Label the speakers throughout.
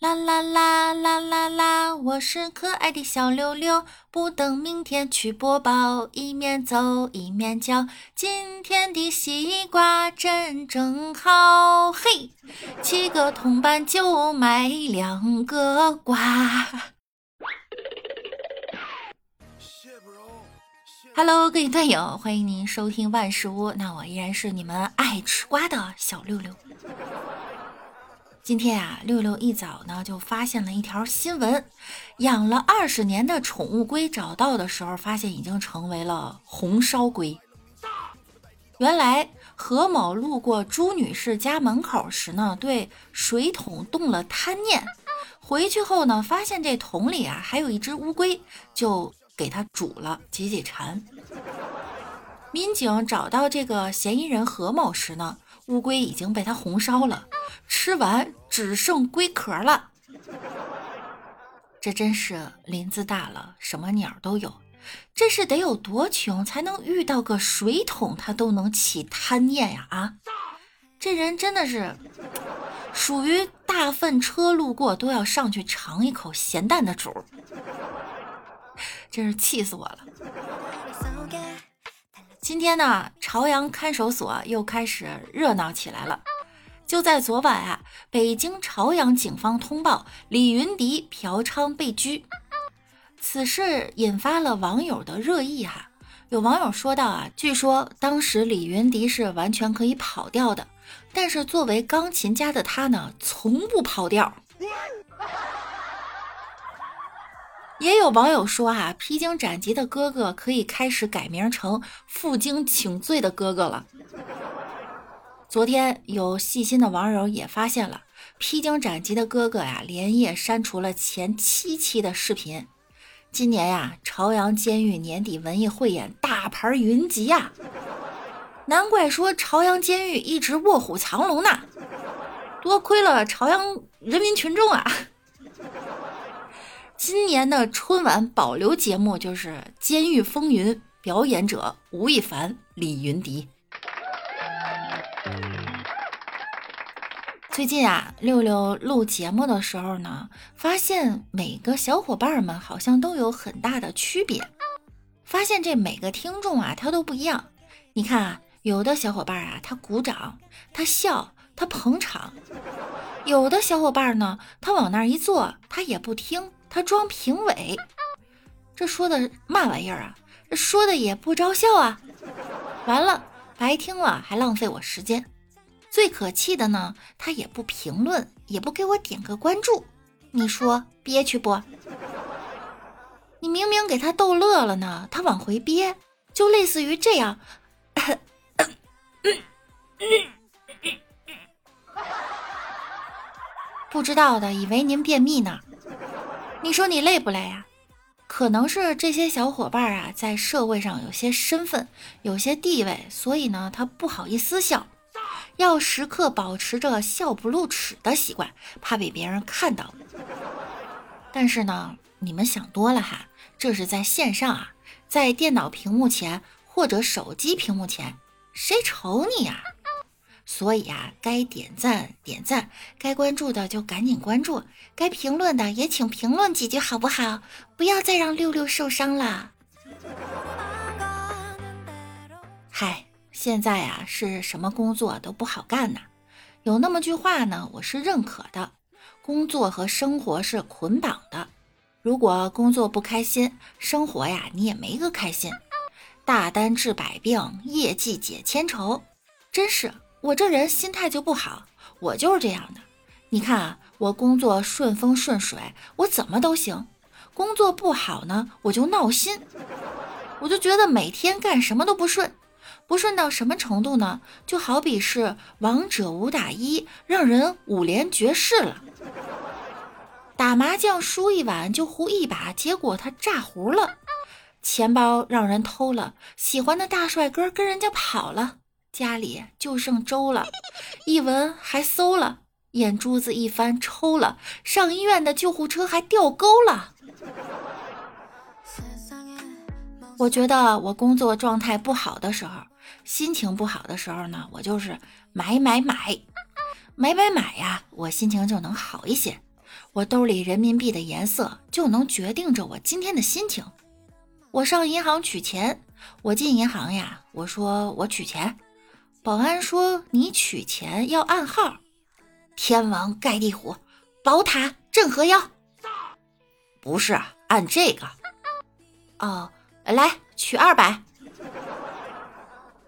Speaker 1: 啦啦啦啦啦啦！我是可爱的小六六，不等明天去播报，一面走一面叫。今天的西瓜真正好，嘿，七个铜板就买两个瓜。Hello，各位段友，欢迎您收听万事屋，那我依然是你们爱吃瓜的小六六。今天啊，六六一早呢就发现了一条新闻：养了二十年的宠物龟找到的时候，发现已经成为了红烧龟。原来何某路过朱女士家门口时呢，对水桶动了贪念，回去后呢，发现这桶里啊还有一只乌龟，就给它煮了解解馋。民警找到这个嫌疑人何某时呢，乌龟已经被他红烧了。吃完只剩龟壳了，这真是林子大了，什么鸟都有。这是得有多穷才能遇到个水桶，他都能起贪念呀！啊，这人真的是属于大粪车路过都要上去尝一口咸淡的主，真是气死我了。今天呢，朝阳看守所又开始热闹起来了。就在昨晚啊，北京朝阳警方通报李云迪嫖娼被拘，此事引发了网友的热议哈。有网友说到啊，据说当时李云迪是完全可以跑掉的，但是作为钢琴家的他呢，从不跑调。也有网友说啊，披荆斩棘的哥哥可以开始改名成负荆请罪的哥哥了。昨天有细心的网友也发现了，披荆斩棘的哥哥呀，连夜删除了前七期的视频。今年呀，朝阳监狱年底文艺汇演大牌云集呀，难怪说朝阳监狱一直卧虎藏龙呢，多亏了朝阳人民群众啊。今年的春晚保留节目就是《监狱风云》，表演者吴亦凡、李云迪。最近啊，六六录节目的时候呢，发现每个小伙伴们好像都有很大的区别。发现这每个听众啊，他都不一样。你看啊，有的小伙伴啊，他鼓掌，他笑，他捧场；有的小伙伴呢，他往那儿一坐，他也不听，他装评委。这说的嘛玩意儿啊？这说的也不招笑啊！完了，白听了，还浪费我时间。最可气的呢，他也不评论，也不给我点个关注，你说憋屈不？你明明给他逗乐了呢，他往回憋，就类似于这样，不知道的以为您便秘呢。你说你累不累呀？可能是这些小伙伴啊，在社会上有些身份，有些地位，所以呢，他不好意思笑。要时刻保持着笑不露齿的习惯，怕被别人看到。但是呢，你们想多了哈，这是在线上啊，在电脑屏幕前或者手机屏幕前，谁瞅你呀？所以啊，该点赞点赞，该关注的就赶紧关注，该评论的也请评论几句好不好？不要再让六六受伤了。嗨。现在呀，是什么工作都不好干呐。有那么句话呢，我是认可的：工作和生活是捆绑的。如果工作不开心，生活呀，你也没个开心。大单治百病，业绩解千愁。真是，我这人心态就不好，我就是这样的。你看啊，我工作顺风顺水，我怎么都行；工作不好呢，我就闹心，我就觉得每天干什么都不顺。不顺到什么程度呢？就好比是王者五打一，让人五连绝世了。打麻将输一晚就胡一把，结果他炸胡了。钱包让人偷了，喜欢的大帅哥跟人家跑了，家里就剩粥了。一闻还馊了，眼珠子一翻抽了，上医院的救护车还掉沟了。我觉得我工作状态不好的时候。心情不好的时候呢，我就是买买买，买买买呀，我心情就能好一些。我兜里人民币的颜色就能决定着我今天的心情。我上银行取钱，我进银行呀，我说我取钱，保安说你取钱要暗号，天王盖地虎，宝塔镇河妖，不是按这个。哦，来取二百，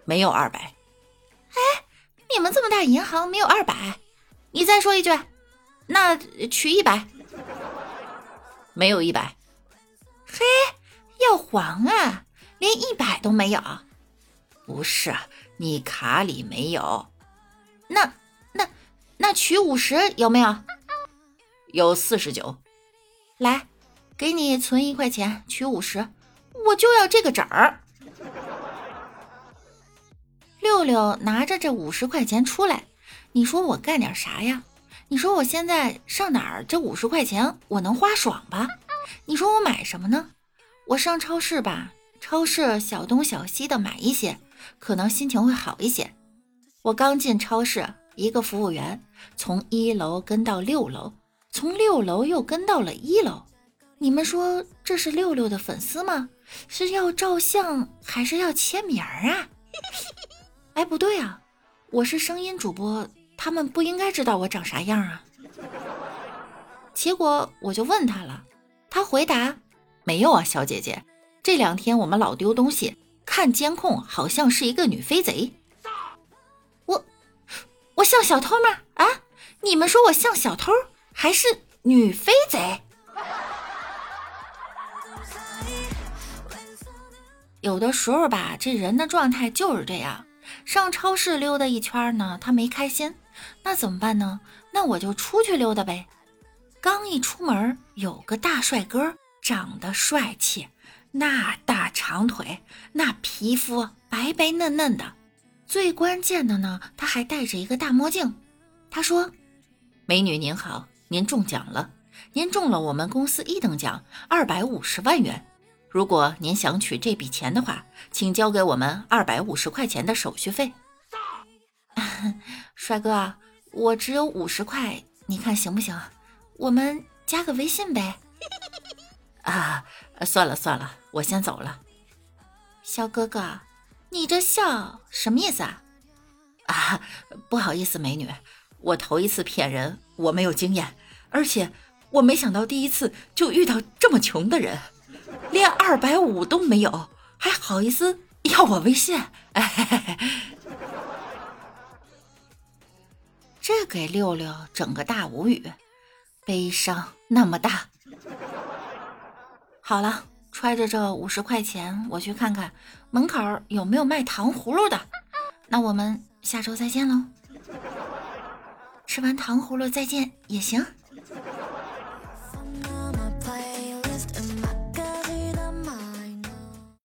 Speaker 1: 没有二百。哎，你们这么大银行没有二百？你再说一句，那取一百，没有一百。嘿。要还啊，连一百都没有。不是你卡里没有，那那那取五十有没有？有四十九。来，给你存一块钱，取五十，我就要这个整儿。六六拿着这五十块钱出来，你说我干点啥呀？你说我现在上哪儿？这五十块钱我能花爽吧？你说我买什么呢？我上超市吧，超市小东小西的买一些，可能心情会好一些。我刚进超市，一个服务员从一楼跟到六楼，从六楼又跟到了一楼。你们说这是六六的粉丝吗？是要照相还是要签名啊？哎，不对啊，我是声音主播，他们不应该知道我长啥样啊。结果我就问他了，他回答。没有啊，小姐姐，这两天我们老丢东西，看监控好像是一个女飞贼。我我像小偷吗？啊，你们说我像小偷还是女飞贼？有的时候吧，这人的状态就是这样。上超市溜达一圈呢，他没开心，那怎么办呢？那我就出去溜达呗。刚一出门，有个大帅哥。长得帅气，那大长腿，那皮肤白白嫩嫩的，最关键的呢，他还戴着一个大墨镜。他说：“美女您好，您中奖了，您中了我们公司一等奖，二百五十万元。如果您想取这笔钱的话，请交给我们二百五十块钱的手续费。”帅哥，我只有五十块，你看行不行？我们加个微信呗。啊，算了算了，我先走了。小哥哥，你这笑什么意思啊？啊，不好意思，美女，我头一次骗人，我没有经验，而且我没想到第一次就遇到这么穷的人，连二百五都没有，还好意思要我微信？哎，这给六六整个大无语，悲伤那么大。好了，揣着这五十块钱，我去看看门口有没有卖糖葫芦的。那我们下周再见喽！吃完糖葫芦再见也行。